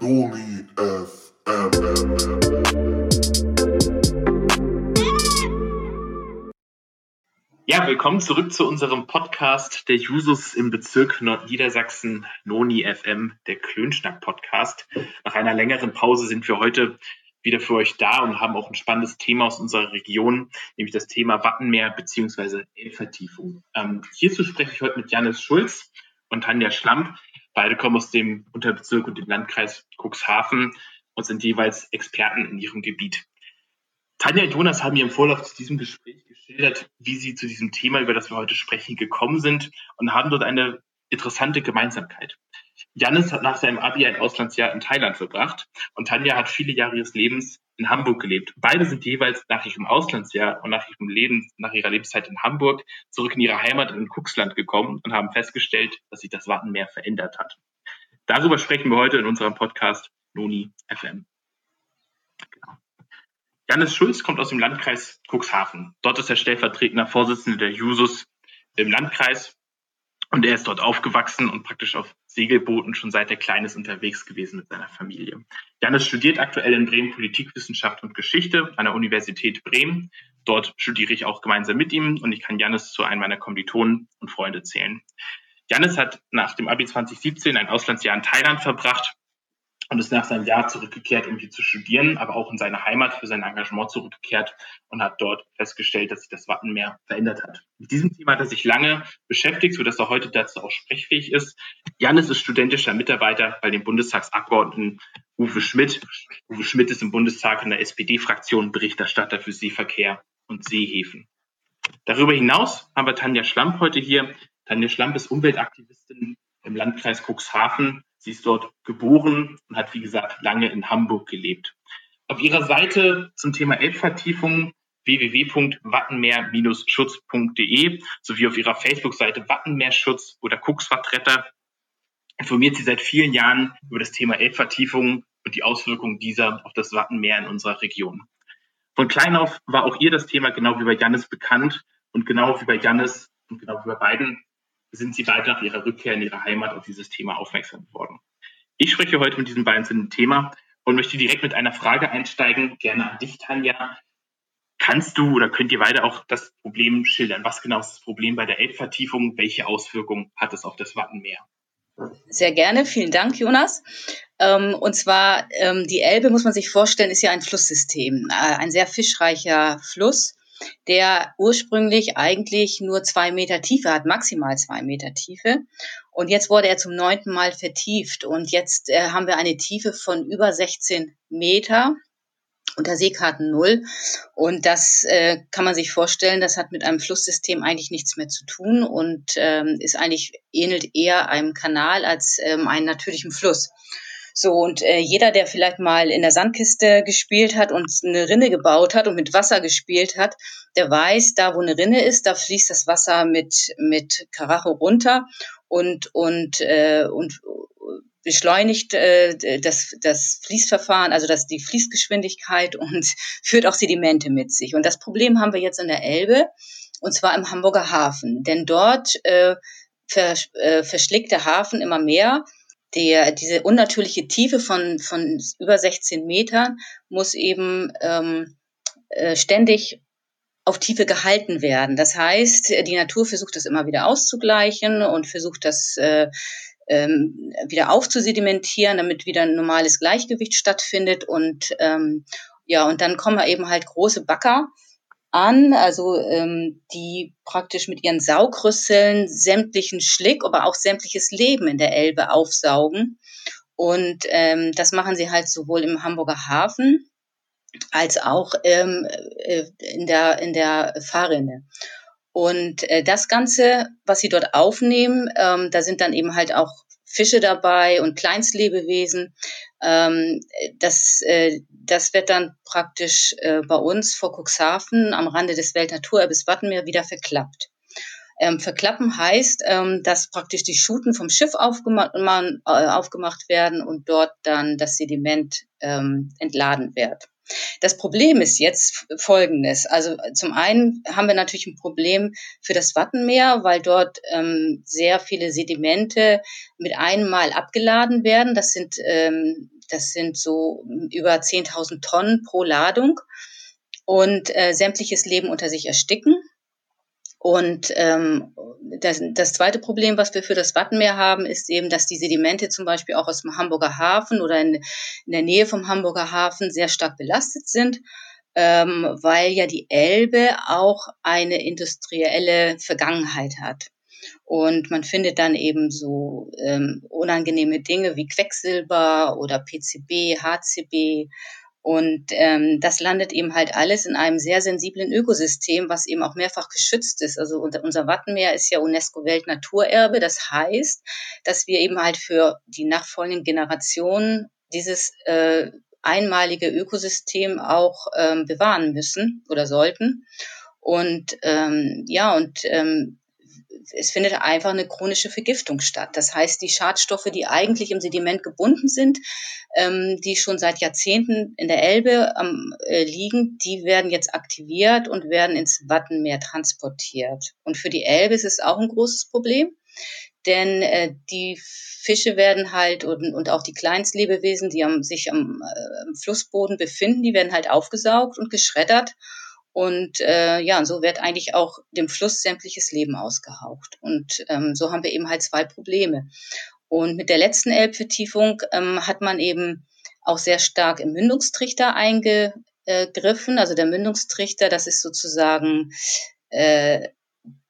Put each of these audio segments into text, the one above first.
Noni FM. Ja, willkommen zurück zu unserem Podcast der Jusos im Bezirk Nordniedersachsen, Noni FM, der Klönschnack-Podcast. Nach einer längeren Pause sind wir heute wieder für euch da und haben auch ein spannendes Thema aus unserer Region, nämlich das Thema Wattenmeer bzw. Elbvertiefung. Ähm, hierzu spreche ich heute mit Janis Schulz und Tanja Schlamp. Beide kommen aus dem Unterbezirk und dem Landkreis Cuxhaven und sind jeweils Experten in ihrem Gebiet. Tanja und Jonas haben mir im Vorlauf zu diesem Gespräch geschildert, wie sie zu diesem Thema, über das wir heute sprechen, gekommen sind und haben dort eine interessante Gemeinsamkeit. Janis hat nach seinem Abi ein Auslandsjahr in Thailand verbracht und Tanja hat viele Jahre ihres Lebens in Hamburg gelebt. Beide sind jeweils nach ihrem Auslandsjahr und nach ihrem Leben, nach ihrer Lebenszeit in Hamburg zurück in ihre Heimat in Cuxland gekommen und haben festgestellt, dass sich das Wattenmeer verändert hat. Darüber sprechen wir heute in unserem Podcast Noni FM. Janis Schulz kommt aus dem Landkreis Cuxhaven. Dort ist er stellvertretender Vorsitzender der Jusos im Landkreis und er ist dort aufgewachsen und praktisch auf Segelbooten schon seit er klein ist unterwegs gewesen mit seiner Familie. Janis studiert aktuell in Bremen Politikwissenschaft und Geschichte an der Universität Bremen. Dort studiere ich auch gemeinsam mit ihm und ich kann Janis zu einem meiner Kommilitonen und Freunde zählen. Janis hat nach dem Abi 2017 ein Auslandsjahr in Thailand verbracht und ist nach seinem Jahr zurückgekehrt, um hier zu studieren, aber auch in seine Heimat für sein Engagement zurückgekehrt und hat dort festgestellt, dass sich das Wattenmeer verändert hat. Mit diesem Thema hat er sich lange beschäftigt, sodass er heute dazu auch sprechfähig ist. Janis ist studentischer Mitarbeiter bei dem Bundestagsabgeordneten Uwe Schmidt. Uwe Schmidt ist im Bundestag in der SPD-Fraktion Berichterstatter für Seeverkehr und Seehäfen. Darüber hinaus haben wir Tanja Schlamp heute hier. Tanja Schlamp ist Umweltaktivistin im Landkreis Cuxhaven Sie ist dort geboren und hat, wie gesagt, lange in Hamburg gelebt. Auf ihrer Seite zum Thema Elbvertiefung www.wattenmeer-schutz.de sowie auf ihrer Facebook-Seite Wattenmeerschutz oder Cuxwattretter informiert sie seit vielen Jahren über das Thema Elbvertiefung und die Auswirkungen dieser auf das Wattenmeer in unserer Region. Von klein auf war auch ihr das Thema genau wie bei Jannis bekannt und genau wie bei Jannis und genau wie bei beiden sind sie bald nach ihrer Rückkehr in ihre Heimat auf dieses Thema aufmerksam geworden. Ich spreche heute mit diesem beiden zu dem Thema und möchte direkt mit einer Frage einsteigen, gerne an dich, Tanja. Kannst du oder könnt ihr beide auch das Problem schildern? Was genau ist das Problem bei der Elbvertiefung? Welche Auswirkungen hat es auf das Wattenmeer? Sehr gerne, vielen Dank, Jonas. Ähm, und zwar, ähm, die Elbe, muss man sich vorstellen, ist ja ein Flusssystem, äh, ein sehr fischreicher Fluss der ursprünglich eigentlich nur zwei Meter Tiefe hat, maximal zwei Meter Tiefe. Und jetzt wurde er zum neunten Mal vertieft. Und jetzt äh, haben wir eine Tiefe von über 16 Meter unter Seekarten null. Und das äh, kann man sich vorstellen, das hat mit einem Flusssystem eigentlich nichts mehr zu tun und ähm, ist eigentlich ähnelt eher einem Kanal als ähm, einem natürlichen Fluss. So, und äh, jeder, der vielleicht mal in der Sandkiste gespielt hat und eine Rinne gebaut hat und mit Wasser gespielt hat, der weiß, da wo eine Rinne ist, da fließt das Wasser mit, mit Karacho runter und, und, äh, und beschleunigt äh, das, das Fließverfahren, also das, die Fließgeschwindigkeit und führt auch Sedimente mit sich. Und das Problem haben wir jetzt in der Elbe, und zwar im Hamburger Hafen. Denn dort äh, vers, äh, verschlägt der Hafen immer mehr der, diese unnatürliche Tiefe von, von über 16 Metern muss eben ähm, äh, ständig auf Tiefe gehalten werden. Das heißt, die Natur versucht das immer wieder auszugleichen und versucht das äh, ähm, wieder aufzusedimentieren, damit wieder ein normales Gleichgewicht stattfindet und ähm, ja, und dann kommen eben halt große Backer an, also ähm, die praktisch mit ihren Saugrüsseln sämtlichen Schlick, aber auch sämtliches Leben in der Elbe aufsaugen. Und ähm, das machen sie halt sowohl im Hamburger Hafen als auch ähm, äh, in der in der Fahrrinne. Und äh, das Ganze, was sie dort aufnehmen, ähm, da sind dann eben halt auch Fische dabei und Kleinstlebewesen. Ähm, das, äh, das wird dann praktisch äh, bei uns vor Cuxhaven am Rande des Weltnaturerbes Wattenmeer wieder verklappt. Ähm, verklappen heißt, ähm, dass praktisch die Schuten vom Schiff aufgemacht, äh, aufgemacht werden und dort dann das Sediment ähm, entladen wird. Das Problem ist jetzt folgendes. Also zum einen haben wir natürlich ein Problem für das Wattenmeer, weil dort ähm, sehr viele Sedimente mit einem Mal abgeladen werden. Das sind ähm, das sind so über 10.000 Tonnen pro Ladung und äh, sämtliches Leben unter sich ersticken. Und ähm, das, das zweite Problem, was wir für das Wattenmeer haben, ist eben, dass die Sedimente zum Beispiel auch aus dem Hamburger Hafen oder in, in der Nähe vom Hamburger Hafen sehr stark belastet sind, ähm, weil ja die Elbe auch eine industrielle Vergangenheit hat. Und man findet dann eben so ähm, unangenehme Dinge wie Quecksilber oder PCB, HCB und ähm, das landet eben halt alles in einem sehr sensiblen Ökosystem, was eben auch mehrfach geschützt ist. Also unser Wattenmeer ist ja UNESCO-Weltnaturerbe. Das heißt, dass wir eben halt für die nachfolgenden Generationen dieses äh, einmalige Ökosystem auch ähm, bewahren müssen oder sollten. Und ähm, ja, und ähm, es findet einfach eine chronische Vergiftung statt. Das heißt, die Schadstoffe, die eigentlich im Sediment gebunden sind, ähm, die schon seit Jahrzehnten in der Elbe ähm, äh, liegen, die werden jetzt aktiviert und werden ins Wattenmeer transportiert. Und für die Elbe ist es auch ein großes Problem, denn äh, die Fische werden halt und, und auch die Kleinstlebewesen, die am, sich am, äh, am Flussboden befinden, die werden halt aufgesaugt und geschreddert und äh, ja, so wird eigentlich auch dem Fluss sämtliches Leben ausgehaucht. Und ähm, so haben wir eben halt zwei Probleme. Und mit der letzten Elbvertiefung ähm, hat man eben auch sehr stark im Mündungstrichter eingegriffen. Also der Mündungstrichter, das ist sozusagen äh,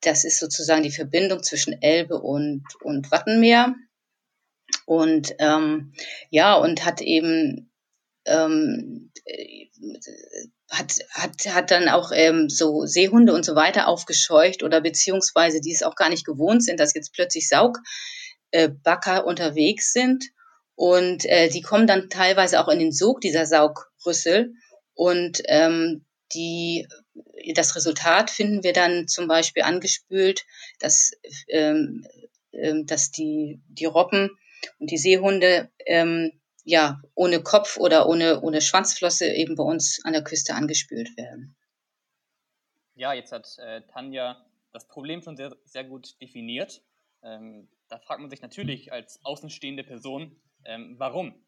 das ist sozusagen die Verbindung zwischen Elbe und, und Wattenmeer. Und ähm, ja, und hat eben ähm, hat, hat, hat dann auch ähm, so Seehunde und so weiter aufgescheucht oder beziehungsweise die es auch gar nicht gewohnt sind, dass jetzt plötzlich Saugbacker äh, unterwegs sind. Und äh, die kommen dann teilweise auch in den Sog dieser Saugrüssel. Und ähm, die das Resultat finden wir dann zum Beispiel angespült, dass, ähm, ähm, dass die, die Robben und die Seehunde ähm, ja, ohne Kopf oder ohne, ohne Schwanzflosse eben bei uns an der Küste angespült werden. Ja, jetzt hat äh, Tanja das Problem schon sehr, sehr gut definiert. Ähm, da fragt man sich natürlich als außenstehende Person, ähm, warum?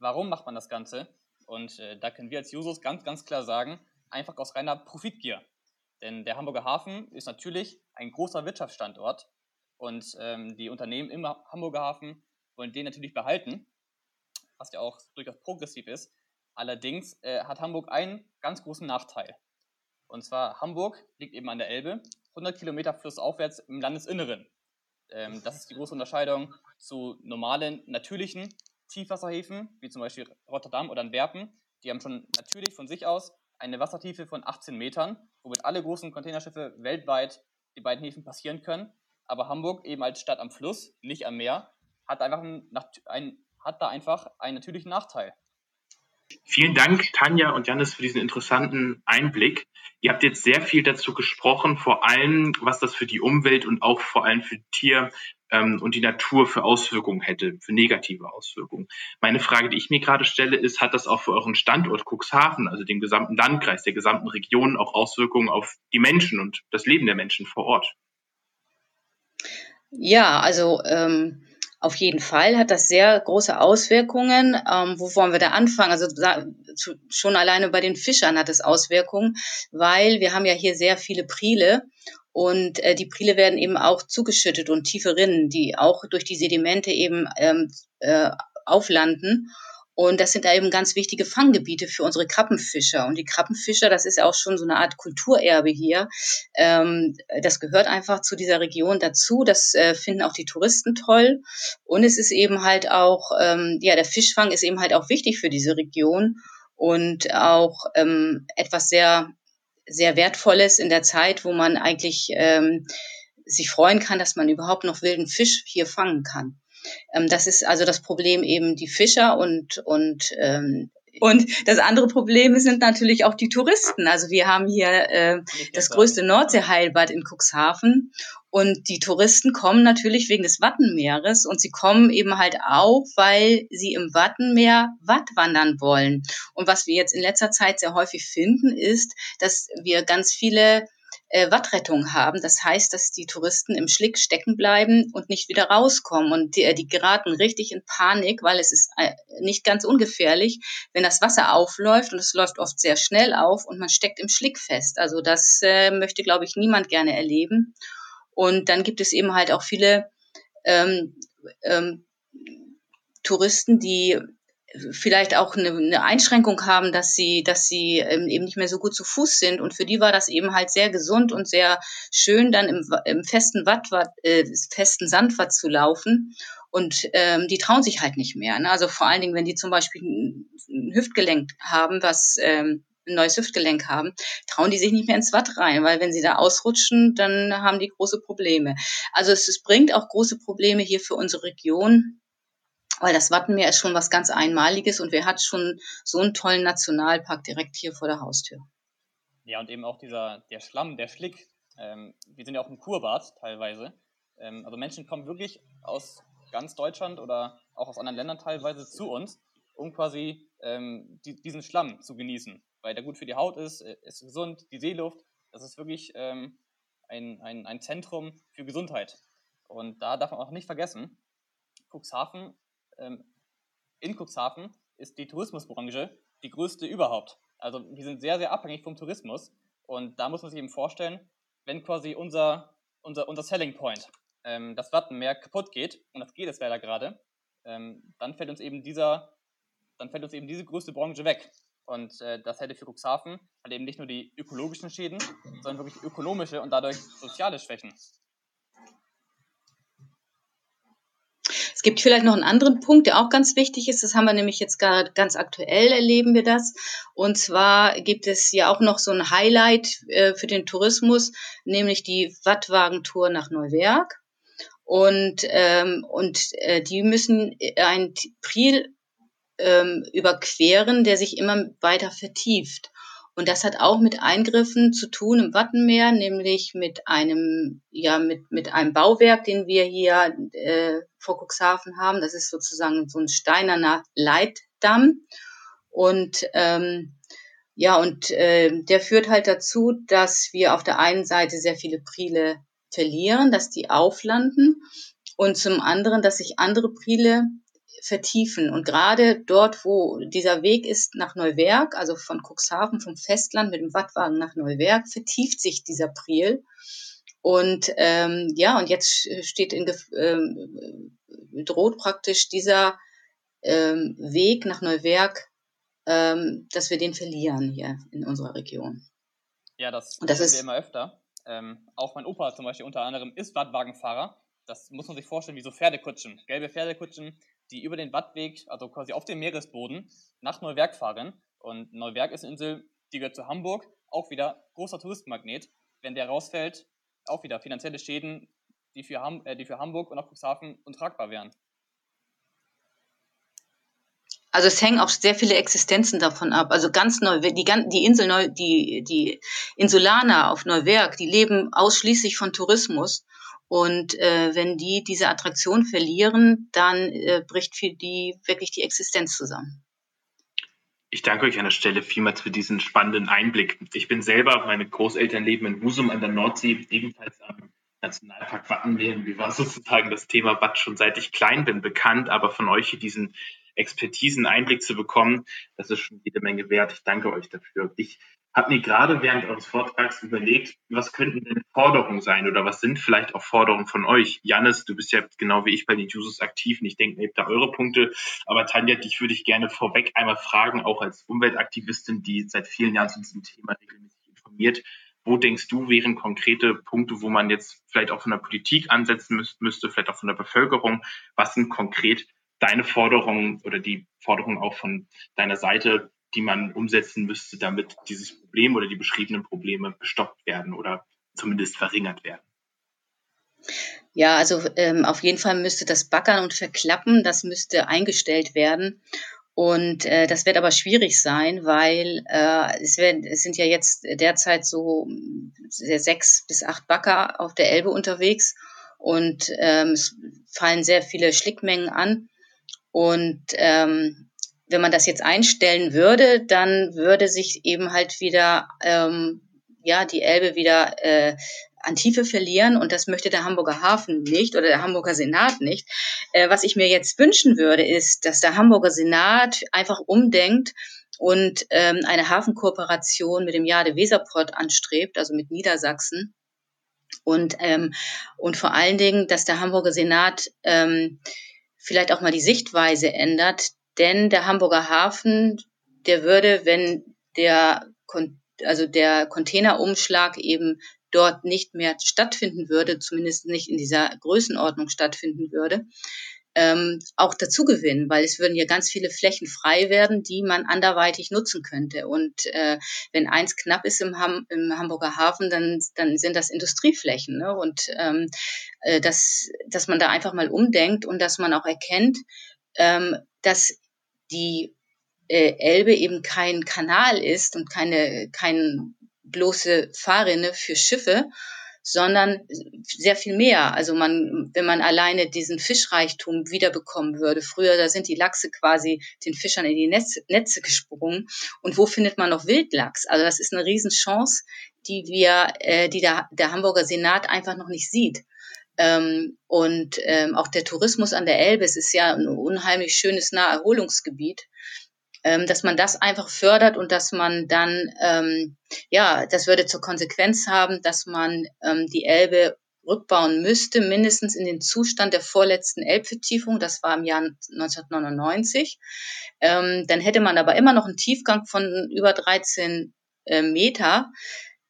Warum macht man das Ganze? Und äh, da können wir als Jusos ganz, ganz klar sagen, einfach aus reiner Profitgier. Denn der Hamburger Hafen ist natürlich ein großer Wirtschaftsstandort und ähm, die Unternehmen im Hamburger Hafen wollen den natürlich behalten was ja auch durchaus progressiv ist. Allerdings äh, hat Hamburg einen ganz großen Nachteil. Und zwar Hamburg liegt eben an der Elbe, 100 Kilometer flussaufwärts im Landesinneren. Ähm, das ist die große Unterscheidung zu normalen, natürlichen Tiefwasserhäfen, wie zum Beispiel Rotterdam oder Antwerpen. Die haben schon natürlich von sich aus eine Wassertiefe von 18 Metern, womit alle großen Containerschiffe weltweit die beiden Häfen passieren können. Aber Hamburg, eben als Stadt am Fluss, nicht am Meer, hat einfach ein, ein hat da einfach einen natürlichen Nachteil. Vielen Dank, Tanja und Janis, für diesen interessanten Einblick. Ihr habt jetzt sehr viel dazu gesprochen, vor allem, was das für die Umwelt und auch vor allem für Tier ähm, und die Natur für Auswirkungen hätte, für negative Auswirkungen. Meine Frage, die ich mir gerade stelle, ist, hat das auch für euren Standort Cuxhaven, also den gesamten Landkreis, der gesamten Region, auch Auswirkungen auf die Menschen und das Leben der Menschen vor Ort? Ja, also ähm, auf jeden Fall hat das sehr große Auswirkungen. Ähm, wo wollen wir da anfangen? Also schon alleine bei den Fischern hat es Auswirkungen, weil wir haben ja hier sehr viele Prile und äh, die Prile werden eben auch zugeschüttet und tiefe Rinnen, die auch durch die Sedimente eben ähm, äh, auflanden. Und das sind da eben ganz wichtige Fanggebiete für unsere Krabbenfischer. Und die Krabbenfischer, das ist ja auch schon so eine Art Kulturerbe hier. Ähm, das gehört einfach zu dieser Region dazu. Das äh, finden auch die Touristen toll. Und es ist eben halt auch, ähm, ja, der Fischfang ist eben halt auch wichtig für diese Region und auch ähm, etwas sehr, sehr Wertvolles in der Zeit, wo man eigentlich ähm, sich freuen kann, dass man überhaupt noch wilden Fisch hier fangen kann. Ähm, das ist also das Problem eben die Fischer und, und ähm, und das andere Problem sind natürlich auch die Touristen. Also wir haben hier äh, das größte Nordseeheilbad in Cuxhaven und die Touristen kommen natürlich wegen des Wattenmeeres und sie kommen eben halt auch, weil sie im Wattenmeer Watt wandern wollen. Und was wir jetzt in letzter Zeit sehr häufig finden, ist, dass wir ganz viele äh, Wattrettung haben. Das heißt, dass die Touristen im Schlick stecken bleiben und nicht wieder rauskommen. Und die, äh, die geraten richtig in Panik, weil es ist äh, nicht ganz ungefährlich, wenn das Wasser aufläuft und es läuft oft sehr schnell auf und man steckt im Schlick fest. Also das äh, möchte, glaube ich, niemand gerne erleben. Und dann gibt es eben halt auch viele ähm, ähm, Touristen, die vielleicht auch eine, eine Einschränkung haben, dass sie, dass sie ähm, eben nicht mehr so gut zu Fuß sind. Und für die war das eben halt sehr gesund und sehr schön, dann im, im festen Watt, äh, festen Sandwatt zu laufen. Und ähm, die trauen sich halt nicht mehr. Ne? Also vor allen Dingen, wenn die zum Beispiel ein, Hüftgelenk haben, was ähm, ein neues Hüftgelenk haben, trauen die sich nicht mehr ins Watt rein, weil wenn sie da ausrutschen, dann haben die große Probleme. Also es, es bringt auch große Probleme hier für unsere Region, weil das Wattenmeer ist schon was ganz Einmaliges und wer hat schon so einen tollen Nationalpark direkt hier vor der Haustür. Ja, und eben auch dieser, der Schlamm, der Schlick. Ähm, wir sind ja auch im Kurbad teilweise. Ähm, also Menschen kommen wirklich aus ganz Deutschland oder auch aus anderen Ländern teilweise zu uns, um quasi ähm, die, diesen Schlamm zu genießen, weil der gut für die Haut ist, äh, ist gesund, die Seeluft. Das ist wirklich ähm, ein, ein, ein Zentrum für Gesundheit. Und da darf man auch nicht vergessen, Cuxhaven ähm, in Cuxhaven ist die Tourismusbranche die größte überhaupt. Also wir sind sehr, sehr abhängig vom Tourismus. Und da muss man sich eben vorstellen, wenn quasi unser, unser, unser Selling Point, ähm, das Wattenmeer, kaputt geht, und das geht es leider gerade, ähm, dann fällt uns eben dieser, dann fällt uns eben diese größte Branche weg. Und äh, das hätte für Cuxhaven halt eben nicht nur die ökologischen Schäden, sondern wirklich ökonomische und dadurch soziale Schwächen. Gibt vielleicht noch einen anderen Punkt, der auch ganz wichtig ist. Das haben wir nämlich jetzt gerade ganz aktuell erleben wir das. Und zwar gibt es ja auch noch so ein Highlight äh, für den Tourismus, nämlich die Wattwagentour nach Neuwerk. Und, ähm, und äh, die müssen ein Priel ähm, überqueren, der sich immer weiter vertieft. Und das hat auch mit Eingriffen zu tun im Wattenmeer, nämlich mit einem, ja, mit, mit einem Bauwerk, den wir hier äh, vor Cuxhaven haben. Das ist sozusagen so ein steinerner Leitdamm. Und ähm, ja, und äh, der führt halt dazu, dass wir auf der einen Seite sehr viele Priele verlieren, dass die auflanden und zum anderen, dass sich andere Priele vertiefen. Und gerade dort, wo dieser Weg ist nach Neuwerk, also von Cuxhaven, vom Festland mit dem Wattwagen nach Neuwerk, vertieft sich dieser Priel. Und ähm, ja, und jetzt steht in ähm, droht praktisch dieser ähm, Weg nach Neuwerk, ähm, dass wir den verlieren hier in unserer Region. Ja, das, und das ist wir immer öfter. Ähm, auch mein Opa zum Beispiel unter anderem ist Wattwagenfahrer. Das muss man sich vorstellen wie so Pferdekutschen, gelbe Pferdekutschen, die über den Wattweg, also quasi auf dem Meeresboden, nach Neuwerk fahren. Und Neuwerk ist eine Insel, die gehört zu Hamburg, auch wieder großer Touristenmagnet. Wenn der rausfällt, auch wieder finanzielle Schäden, die für, Ham äh, die für Hamburg und auch Cuxhaven untragbar wären. Also es hängen auch sehr viele Existenzen davon ab. Also ganz neu, die, die Insel neu, die, die Insulaner auf Neuwerk, die leben ausschließlich von Tourismus. Und äh, wenn die diese Attraktion verlieren, dann äh, bricht für die wirklich die Existenz zusammen. Ich danke euch an der Stelle vielmals für diesen spannenden Einblick. Ich bin selber, meine Großeltern leben in Husum an der Nordsee, ebenfalls am Nationalpark Wattenmeer. Mir war sozusagen das Thema Watt schon seit ich klein bin bekannt, aber von euch hier diesen Expertisen Einblick zu bekommen, das ist schon jede Menge wert. Ich danke euch dafür. Ich habe mir gerade während eures Vortrags überlegt, was könnten denn Forderungen sein oder was sind vielleicht auch Forderungen von euch? Janis, du bist ja genau wie ich bei den Users aktiv und ich denke, ihr habt da eure Punkte. Aber Tanja, dich würde ich gerne vorweg einmal fragen, auch als Umweltaktivistin, die seit vielen Jahren zu diesem Thema regelmäßig informiert. Wo denkst du, wären konkrete Punkte, wo man jetzt vielleicht auch von der Politik ansetzen müsste, vielleicht auch von der Bevölkerung? Was sind konkret deine Forderungen oder die Forderungen auch von deiner Seite, die man umsetzen müsste, damit dieses Problem oder die beschriebenen Probleme gestoppt werden oder zumindest verringert werden? Ja, also ähm, auf jeden Fall müsste das Backern und Verklappen, das müsste eingestellt werden. Und äh, das wird aber schwierig sein, weil äh, es, werden, es sind ja jetzt derzeit so sechs bis acht Bagger auf der Elbe unterwegs und ähm, es fallen sehr viele Schlickmengen an. Und ähm, wenn man das jetzt einstellen würde, dann würde sich eben halt wieder ähm, ja die Elbe wieder äh, an Tiefe verlieren und das möchte der Hamburger Hafen nicht oder der Hamburger Senat nicht. Äh, was ich mir jetzt wünschen würde, ist, dass der Hamburger Senat einfach umdenkt und ähm, eine Hafenkooperation mit dem Jade Weserport anstrebt, also mit Niedersachsen. Und, ähm, und vor allen Dingen, dass der Hamburger Senat ähm, vielleicht auch mal die Sichtweise ändert, denn der Hamburger Hafen, der würde, wenn der, also der Containerumschlag eben dort nicht mehr stattfinden würde, zumindest nicht in dieser Größenordnung stattfinden würde, ähm, auch dazu gewinnen, weil es würden ja ganz viele Flächen frei werden, die man anderweitig nutzen könnte. Und äh, wenn eins knapp ist im, Ham im Hamburger Hafen, dann, dann sind das Industrieflächen. Ne? Und ähm, äh, dass, dass man da einfach mal umdenkt und dass man auch erkennt, ähm, dass die äh, Elbe eben kein Kanal ist und keine, kein bloße Fahrrinne für Schiffe, sondern sehr viel mehr. Also man, wenn man alleine diesen Fischreichtum wiederbekommen würde. Früher, da sind die Lachse quasi den Fischern in die Netze, Netze gesprungen. Und wo findet man noch Wildlachs? Also das ist eine Riesenchance, die wir, äh, die der, der Hamburger Senat einfach noch nicht sieht. Ähm, und ähm, auch der Tourismus an der Elbe, es ist ja ein unheimlich schönes Naherholungsgebiet ähm, dass man das einfach fördert und dass man dann, ähm, ja, das würde zur Konsequenz haben, dass man ähm, die Elbe rückbauen müsste, mindestens in den Zustand der vorletzten Elbvertiefung, das war im Jahr 1999. Ähm, dann hätte man aber immer noch einen Tiefgang von über 13 äh, Meter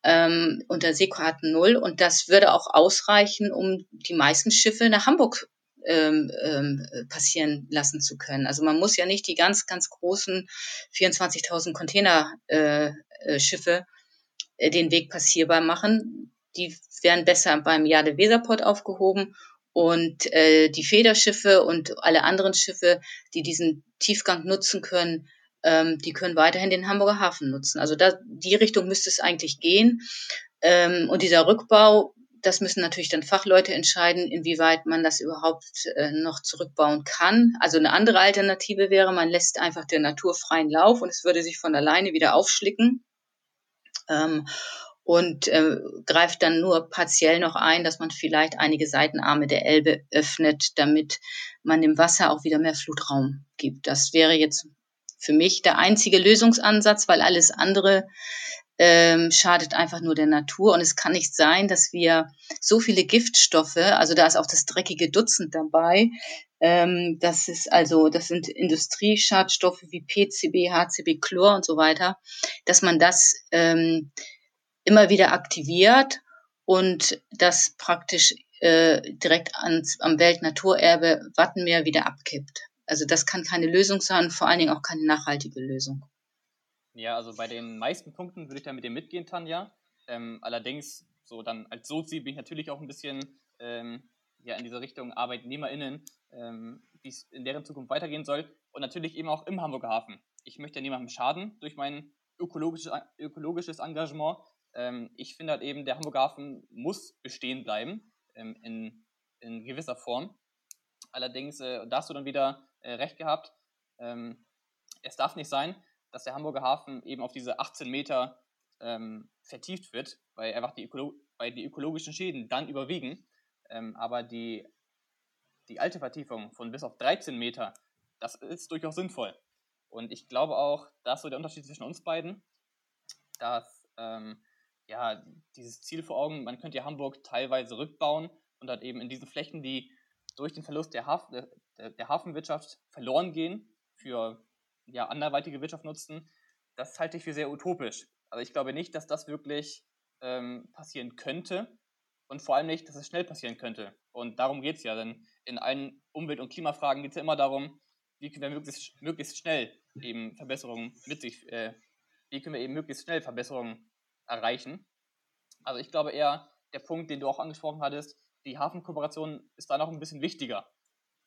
ähm, unter Seekarten Null und das würde auch ausreichen, um die meisten Schiffe nach Hamburg ähm, ähm, passieren lassen zu können. Also man muss ja nicht die ganz, ganz großen 24.000 Containerschiffe äh, äh, den Weg passierbar machen. Die wären besser beim Jade Weserport aufgehoben und äh, die Federschiffe und alle anderen Schiffe, die diesen Tiefgang nutzen können, ähm, die können weiterhin den Hamburger Hafen nutzen. Also da, die Richtung müsste es eigentlich gehen. Ähm, und dieser Rückbau das müssen natürlich dann Fachleute entscheiden, inwieweit man das überhaupt äh, noch zurückbauen kann. Also eine andere Alternative wäre, man lässt einfach der Natur freien Lauf und es würde sich von alleine wieder aufschlicken. Ähm, und äh, greift dann nur partiell noch ein, dass man vielleicht einige Seitenarme der Elbe öffnet, damit man dem Wasser auch wieder mehr Flutraum gibt. Das wäre jetzt für mich der einzige Lösungsansatz, weil alles andere ähm, schadet einfach nur der Natur. Und es kann nicht sein, dass wir so viele Giftstoffe, also da ist auch das dreckige Dutzend dabei, ähm, das ist also, das sind Industrieschadstoffe wie PCB, HCB, Chlor und so weiter, dass man das ähm, immer wieder aktiviert und das praktisch äh, direkt ans, am Weltnaturerbe Wattenmeer wieder abkippt. Also das kann keine Lösung sein, vor allen Dingen auch keine nachhaltige Lösung. Ja, also bei den meisten Punkten würde ich da mit dir mitgehen, Tanja. Ähm, allerdings, so dann als Sozi bin ich natürlich auch ein bisschen ähm, ja, in dieser Richtung ArbeitnehmerInnen, ähm, wie es in deren Zukunft weitergehen soll. Und natürlich eben auch im Hamburger Hafen. Ich möchte ja niemandem schaden durch mein ökologisches, ökologisches Engagement. Ähm, ich finde halt eben, der Hamburger Hafen muss bestehen bleiben ähm, in, in gewisser Form. Allerdings, äh, da hast du dann wieder äh, recht gehabt, ähm, es darf nicht sein, dass der Hamburger Hafen eben auf diese 18 Meter ähm, vertieft wird, weil einfach die, Ökolo weil die ökologischen Schäden dann überwiegen. Ähm, aber die, die alte Vertiefung von bis auf 13 Meter, das ist durchaus sinnvoll. Und ich glaube auch, da ist so der Unterschied zwischen uns beiden, dass ähm, ja, dieses Ziel vor Augen, man könnte ja Hamburg teilweise rückbauen und dann eben in diesen Flächen, die durch den Verlust der, Haf der, der Hafenwirtschaft verloren gehen, für ja, anderweitige Wirtschaft nutzen, das halte ich für sehr utopisch. Also ich glaube nicht, dass das wirklich ähm, passieren könnte und vor allem nicht, dass es schnell passieren könnte. Und darum geht es ja, denn in allen Umwelt- und Klimafragen geht es ja immer darum, wie können wir möglichst, möglichst schnell eben Verbesserungen mit sich, äh, wie können wir eben möglichst schnell Verbesserungen erreichen. Also ich glaube eher, der Punkt, den du auch angesprochen hattest, die Hafenkooperation ist da noch ein bisschen wichtiger.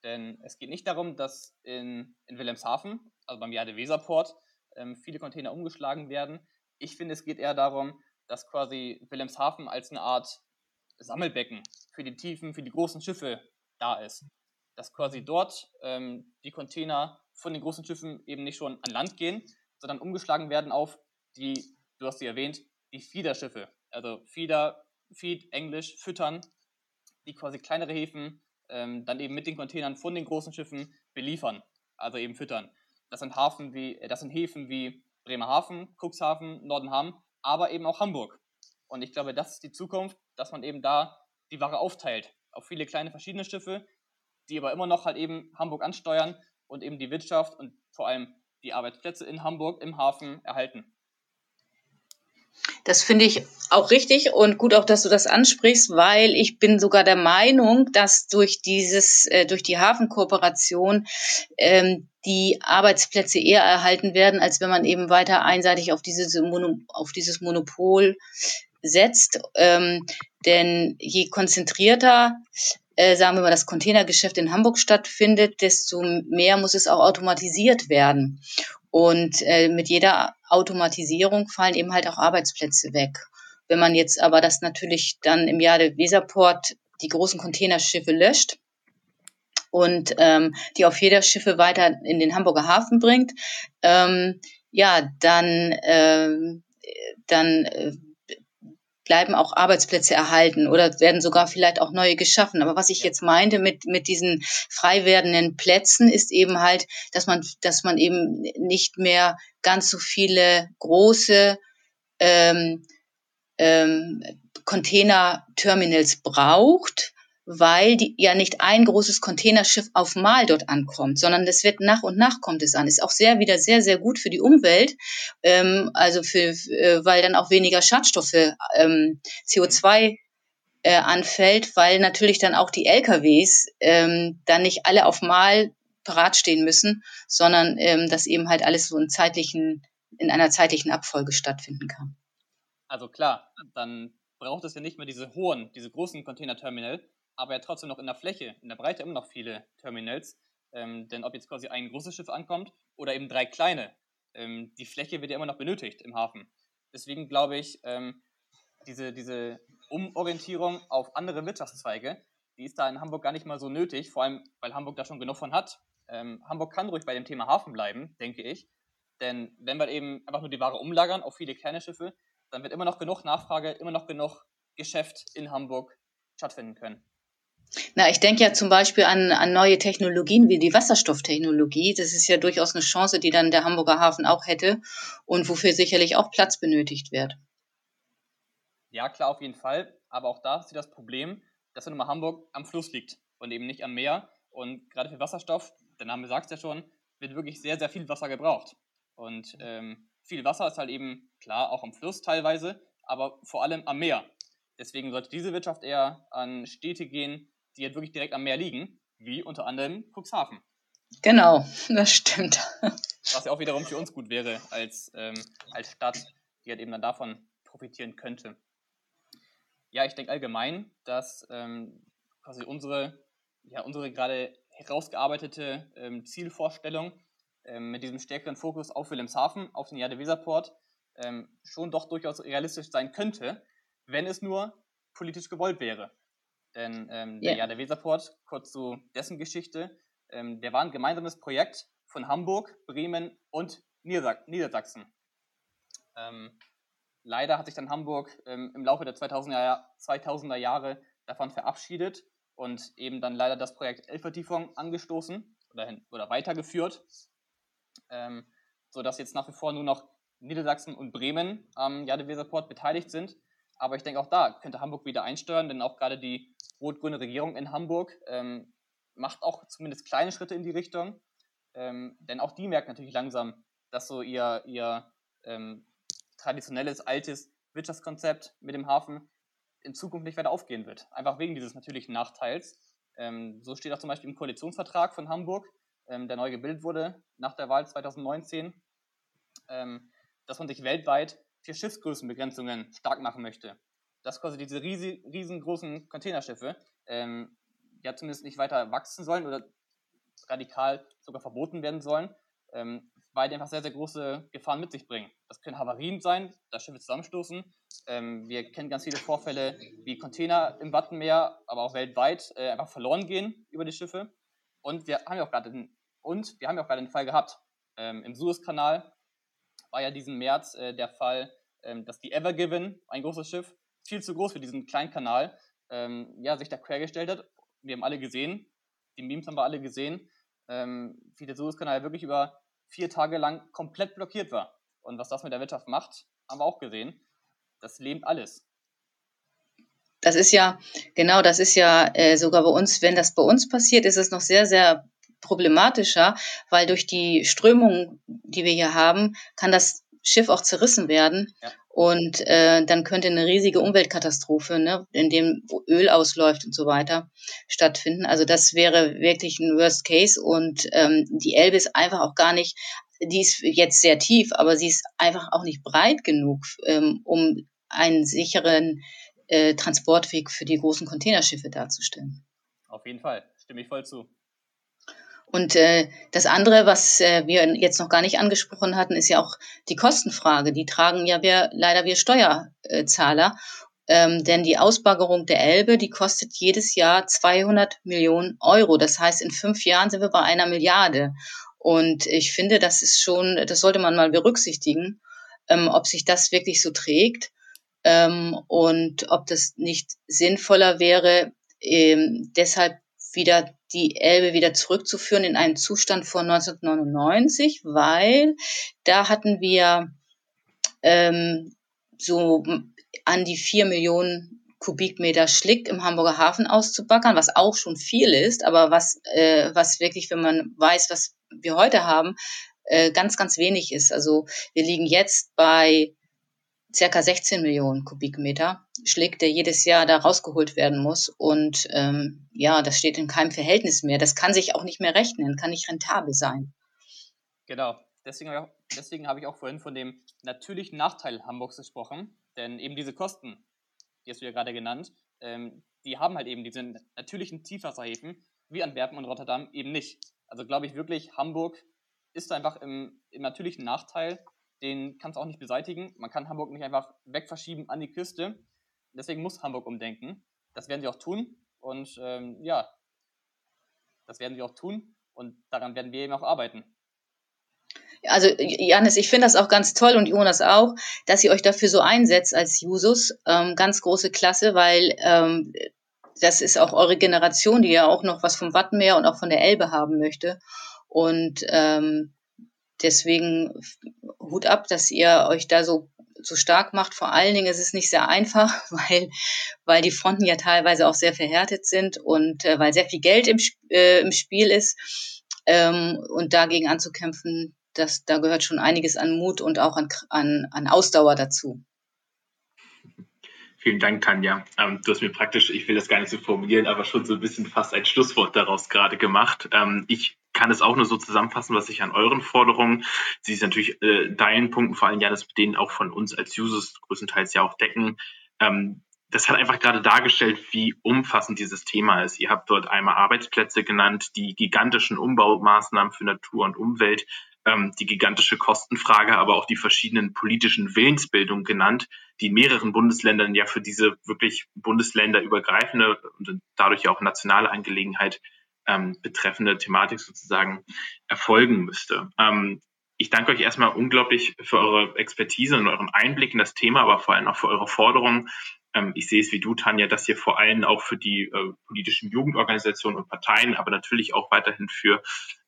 Denn es geht nicht darum, dass in, in Wilhelmshaven, also beim Jade Weserport, ähm, viele Container umgeschlagen werden. Ich finde, es geht eher darum, dass quasi Wilhelmshaven als eine Art Sammelbecken für die tiefen, für die großen Schiffe da ist. Dass quasi dort ähm, die Container von den großen Schiffen eben nicht schon an Land gehen, sondern umgeschlagen werden auf die, du hast sie erwähnt, die Fiederschiffe, Also Feeder, Feed, Englisch, füttern, die quasi kleinere Häfen ähm, dann eben mit den Containern von den großen Schiffen beliefern, also eben füttern. Das sind, Hafen wie, äh, das sind Häfen wie Bremerhaven, Cuxhaven, Nordenham, aber eben auch Hamburg. Und ich glaube, das ist die Zukunft, dass man eben da die Ware aufteilt auf viele kleine verschiedene Schiffe, die aber immer noch halt eben Hamburg ansteuern und eben die Wirtschaft und vor allem die Arbeitsplätze in Hamburg im Hafen erhalten. Das finde ich auch richtig und gut auch, dass du das ansprichst, weil ich bin sogar der Meinung, dass durch dieses, äh, durch die Hafenkooperation ähm, die Arbeitsplätze eher erhalten werden, als wenn man eben weiter einseitig auf dieses, auf dieses Monopol setzt. Ähm, denn je konzentrierter äh, sagen wir mal, das Containergeschäft in Hamburg stattfindet, desto mehr muss es auch automatisiert werden. Und äh, mit jeder Automatisierung fallen eben halt auch Arbeitsplätze weg. Wenn man jetzt aber das natürlich dann im Jahr der Weserport die großen Containerschiffe löscht und ähm, die auf jeder Schiffe weiter in den Hamburger Hafen bringt, ähm, ja, dann, ähm, dann äh, bleiben auch Arbeitsplätze erhalten oder werden sogar vielleicht auch neue geschaffen. Aber was ich jetzt meinte mit, mit diesen frei werdenden Plätzen ist eben halt, dass man, dass man eben nicht mehr ganz so viele große ähm, ähm, Container-Terminals braucht, weil die, ja nicht ein großes Containerschiff auf Mal dort ankommt, sondern das wird nach und nach kommt es an. Ist auch sehr wieder sehr sehr gut für die Umwelt, ähm, also für, äh, weil dann auch weniger Schadstoffe ähm, CO2 äh, anfällt, weil natürlich dann auch die LKWs ähm, dann nicht alle auf Mal parat stehen müssen, sondern ähm, dass eben halt alles so in zeitlichen in einer zeitlichen Abfolge stattfinden kann. Also klar, dann braucht es ja nicht mehr diese hohen, diese großen Container-Terminal, aber ja trotzdem noch in der Fläche, in der Breite immer noch viele Terminals. Ähm, denn ob jetzt quasi ein großes Schiff ankommt oder eben drei kleine, ähm, die Fläche wird ja immer noch benötigt im Hafen. Deswegen glaube ich, ähm, diese, diese Umorientierung auf andere Wirtschaftszweige, die ist da in Hamburg gar nicht mal so nötig, vor allem weil Hamburg da schon genug von hat. Ähm, Hamburg kann ruhig bei dem Thema Hafen bleiben, denke ich. Denn wenn wir eben einfach nur die Ware umlagern auf viele kleine Schiffe, dann wird immer noch genug Nachfrage, immer noch genug Geschäft in Hamburg stattfinden können. Na, ich denke ja zum Beispiel an, an neue Technologien wie die Wasserstofftechnologie. Das ist ja durchaus eine Chance, die dann der Hamburger Hafen auch hätte und wofür sicherlich auch Platz benötigt wird. Ja, klar, auf jeden Fall. Aber auch da ist das Problem, dass nun mal Hamburg am Fluss liegt und eben nicht am Meer. Und gerade für Wasserstoff, der Name sagt es ja schon, wird wirklich sehr, sehr viel Wasser gebraucht. Und ähm, viel Wasser ist halt eben, klar, auch am Fluss teilweise, aber vor allem am Meer. Deswegen sollte diese Wirtschaft eher an Städte gehen, die halt wirklich direkt am Meer liegen, wie unter anderem Cuxhaven. Genau, das stimmt. Was ja auch wiederum für uns gut wäre als, ähm, als Stadt, die halt eben dann davon profitieren könnte. Ja, ich denke allgemein, dass ähm, quasi unsere, ja, unsere gerade herausgearbeitete ähm, Zielvorstellung ähm, mit diesem stärkeren Fokus auf Wilhelmshaven, auf den Jade-Weserport, ähm, schon doch durchaus realistisch sein könnte, wenn es nur politisch gewollt wäre. Denn ähm, yeah. ja, der Weserport, kurz zu dessen Geschichte, ähm, der war ein gemeinsames Projekt von Hamburg, Bremen und Niedersachsen. Ähm, leider hat sich dann Hamburg ähm, im Laufe der 2000er, 2000er, Jahre davon verabschiedet und eben dann leider das Projekt Elbvertiefung angestoßen oder, hin, oder weitergeführt, ähm, sodass jetzt nach wie vor nur noch Niedersachsen und Bremen am Jade-Weserport beteiligt sind. Aber ich denke, auch da könnte Hamburg wieder einsteuern, denn auch gerade die rot-grüne Regierung in Hamburg ähm, macht auch zumindest kleine Schritte in die Richtung. Ähm, denn auch die merkt natürlich langsam, dass so ihr, ihr ähm, traditionelles, altes Wirtschaftskonzept mit dem Hafen in Zukunft nicht weiter aufgehen wird. Einfach wegen dieses natürlichen Nachteils. Ähm, so steht auch zum Beispiel im Koalitionsvertrag von Hamburg, ähm, der neu gebildet wurde nach der Wahl 2019, ähm, dass man sich weltweit für Schiffsgrößenbegrenzungen stark machen möchte dass quasi diese riesengroßen Containerschiffe ähm, ja zumindest nicht weiter wachsen sollen oder radikal sogar verboten werden sollen, ähm, weil die einfach sehr, sehr große Gefahren mit sich bringen. Das können Havarien sein, dass Schiffe zusammenstoßen. Ähm, wir kennen ganz viele Vorfälle, wie Container im Wattenmeer, aber auch weltweit äh, einfach verloren gehen über die Schiffe. Und wir haben ja auch gerade den, ja den Fall gehabt. Ähm, Im Suezkanal war ja diesen März äh, der Fall, ähm, dass die Ever Given, ein großes Schiff, viel zu groß für diesen kleinen Kanal, ähm, ja, sich da quergestellt hat. Wir haben alle gesehen, die Memes haben wir alle gesehen, ähm, wie der Suezkanal wirklich über vier Tage lang komplett blockiert war. Und was das mit der Wirtschaft macht, haben wir auch gesehen. Das lähmt alles. Das ist ja, genau, das ist ja äh, sogar bei uns, wenn das bei uns passiert, ist es noch sehr, sehr problematischer, weil durch die Strömung, die wir hier haben, kann das Schiff auch zerrissen werden. Ja. Und äh, dann könnte eine riesige Umweltkatastrophe, ne, in dem Öl ausläuft und so weiter, stattfinden. Also das wäre wirklich ein Worst Case. Und ähm, die Elbe ist einfach auch gar nicht, die ist jetzt sehr tief, aber sie ist einfach auch nicht breit genug, ähm, um einen sicheren äh, Transportweg für die großen Containerschiffe darzustellen. Auf jeden Fall, stimme ich voll zu. Und äh, das andere, was äh, wir jetzt noch gar nicht angesprochen hatten, ist ja auch die Kostenfrage. Die tragen ja wir leider wir Steuerzahler. Ähm, denn die Ausbaggerung der Elbe, die kostet jedes Jahr 200 Millionen Euro. Das heißt, in fünf Jahren sind wir bei einer Milliarde. Und ich finde, das ist schon, das sollte man mal berücksichtigen, ähm, ob sich das wirklich so trägt ähm, und ob das nicht sinnvoller wäre, ähm, deshalb wieder die Elbe wieder zurückzuführen in einen Zustand von 1999, weil da hatten wir ähm, so an die vier Millionen Kubikmeter Schlick im Hamburger Hafen auszubackern, was auch schon viel ist, aber was, äh, was wirklich, wenn man weiß, was wir heute haben, äh, ganz, ganz wenig ist. Also wir liegen jetzt bei circa 16 Millionen Kubikmeter Schlick, der jedes Jahr da rausgeholt werden muss. Und ähm, ja, das steht in keinem Verhältnis mehr. Das kann sich auch nicht mehr rechnen, kann nicht rentabel sein. Genau. Deswegen, deswegen habe ich auch vorhin von dem natürlichen Nachteil Hamburgs gesprochen. Denn eben diese Kosten, die hast du ja gerade genannt, ähm, die haben halt eben diese natürlichen Tiefwasserhäfen wie Antwerpen und Rotterdam eben nicht. Also glaube ich wirklich, Hamburg ist einfach im, im natürlichen Nachteil den kannst du auch nicht beseitigen. Man kann Hamburg nicht einfach wegverschieben an die Küste. Deswegen muss Hamburg umdenken. Das werden sie auch tun. Und ähm, ja, das werden sie auch tun. Und daran werden wir eben auch arbeiten. Also Janis, ich finde das auch ganz toll und Jonas auch, dass ihr euch dafür so einsetzt als Jusos. Ähm, ganz große Klasse, weil ähm, das ist auch eure Generation, die ja auch noch was vom Wattenmeer und auch von der Elbe haben möchte. Und ähm, deswegen Hut ab, dass ihr euch da so so stark macht. Vor allen Dingen ist es nicht sehr einfach, weil, weil die Fronten ja teilweise auch sehr verhärtet sind und äh, weil sehr viel Geld im, äh, im Spiel ist. Ähm, und dagegen anzukämpfen, das, da gehört schon einiges an Mut und auch an, an, an Ausdauer dazu. Vielen Dank, Tanja. Ähm, du hast mir praktisch, ich will das gar nicht so formulieren, aber schon so ein bisschen fast ein Schlusswort daraus gerade gemacht. Ähm, ich kann es auch nur so zusammenfassen, was ich an euren Forderungen, sie ist natürlich äh, deinen Punkten, vor allem ja, das mit denen auch von uns als Users größtenteils ja auch decken. Ähm, das hat einfach gerade dargestellt, wie umfassend dieses Thema ist. Ihr habt dort einmal Arbeitsplätze genannt, die gigantischen Umbaumaßnahmen für Natur und Umwelt, ähm, die gigantische Kostenfrage, aber auch die verschiedenen politischen Willensbildungen genannt, die in mehreren Bundesländern ja für diese wirklich bundesländerübergreifende und dadurch auch nationale Angelegenheit ähm, betreffende Thematik sozusagen erfolgen müsste. Ähm, ich danke euch erstmal unglaublich für eure Expertise und euren Einblick in das Thema, aber vor allem auch für eure Forderungen. Ähm, ich sehe es wie du, Tanja, dass ihr vor allem auch für die äh, politischen Jugendorganisationen und Parteien, aber natürlich auch weiterhin für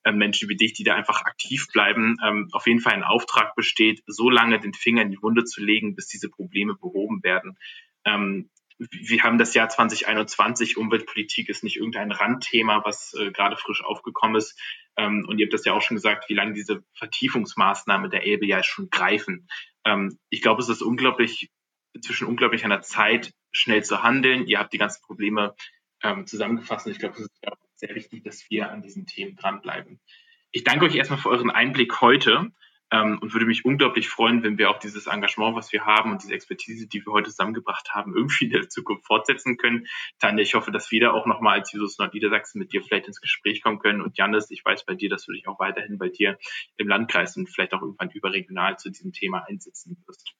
äh, Menschen wie dich, die da einfach aktiv bleiben, ähm, auf jeden Fall ein Auftrag besteht, so lange den Finger in die Wunde zu legen, bis diese Probleme behoben werden. Ähm, wir haben das Jahr 2021, Umweltpolitik ist nicht irgendein Randthema, was äh, gerade frisch aufgekommen ist. Ähm, und ihr habt das ja auch schon gesagt, wie lange diese Vertiefungsmaßnahme der Elbe ja schon greifen. Ähm, ich glaube, es ist unglaublich, inzwischen unglaublich an der Zeit, schnell zu handeln. Ihr habt die ganzen Probleme ähm, zusammengefasst und ich glaube, es ist sehr wichtig, dass wir an diesen Themen dranbleiben. Ich danke euch erstmal für euren Einblick heute ähm, und würde mich unglaublich freuen, wenn wir auch dieses Engagement, was wir haben und diese Expertise, die wir heute zusammengebracht haben, irgendwie in der Zukunft fortsetzen können. Tanja, ich hoffe, dass wir da auch nochmal als Jesus Nordniedersachsen mit dir vielleicht ins Gespräch kommen können. Und Janis, ich weiß bei dir, dass du dich auch weiterhin bei dir im Landkreis und vielleicht auch irgendwann überregional zu diesem Thema einsetzen wirst.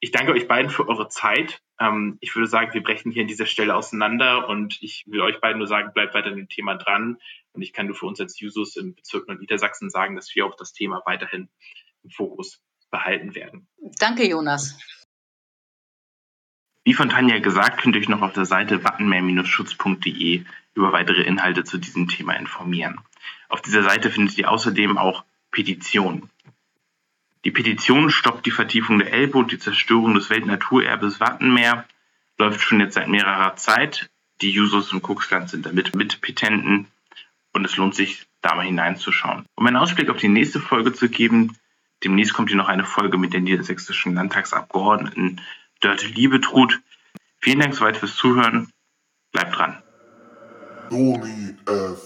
Ich danke euch beiden für eure Zeit. Ähm, ich würde sagen, wir brechen hier an dieser Stelle auseinander und ich will euch beiden nur sagen, bleibt weiter an dem Thema dran. Und ich kann nur für uns als Jusos im Bezirk Nordniedersachsen sagen, dass wir auch das Thema weiterhin im Fokus behalten werden. Danke, Jonas. Wie von Tanja gesagt, könnt ihr euch noch auf der Seite wattenmeer-schutz.de über weitere Inhalte zu diesem Thema informieren. Auf dieser Seite findet ihr außerdem auch Petitionen. Die Petition Stoppt die Vertiefung der Elbe und die Zerstörung des Weltnaturerbes Wattenmeer läuft schon jetzt seit mehrerer Zeit. Die Jusos im Kuxland sind damit Mitpetenten und es lohnt sich, da mal hineinzuschauen. Um einen Ausblick auf die nächste Folge zu geben, demnächst kommt hier noch eine Folge mit der niedersächsischen Landtagsabgeordneten Dörte Liebetrud. Vielen Dank soweit fürs Zuhören. Bleibt dran. Noni FM.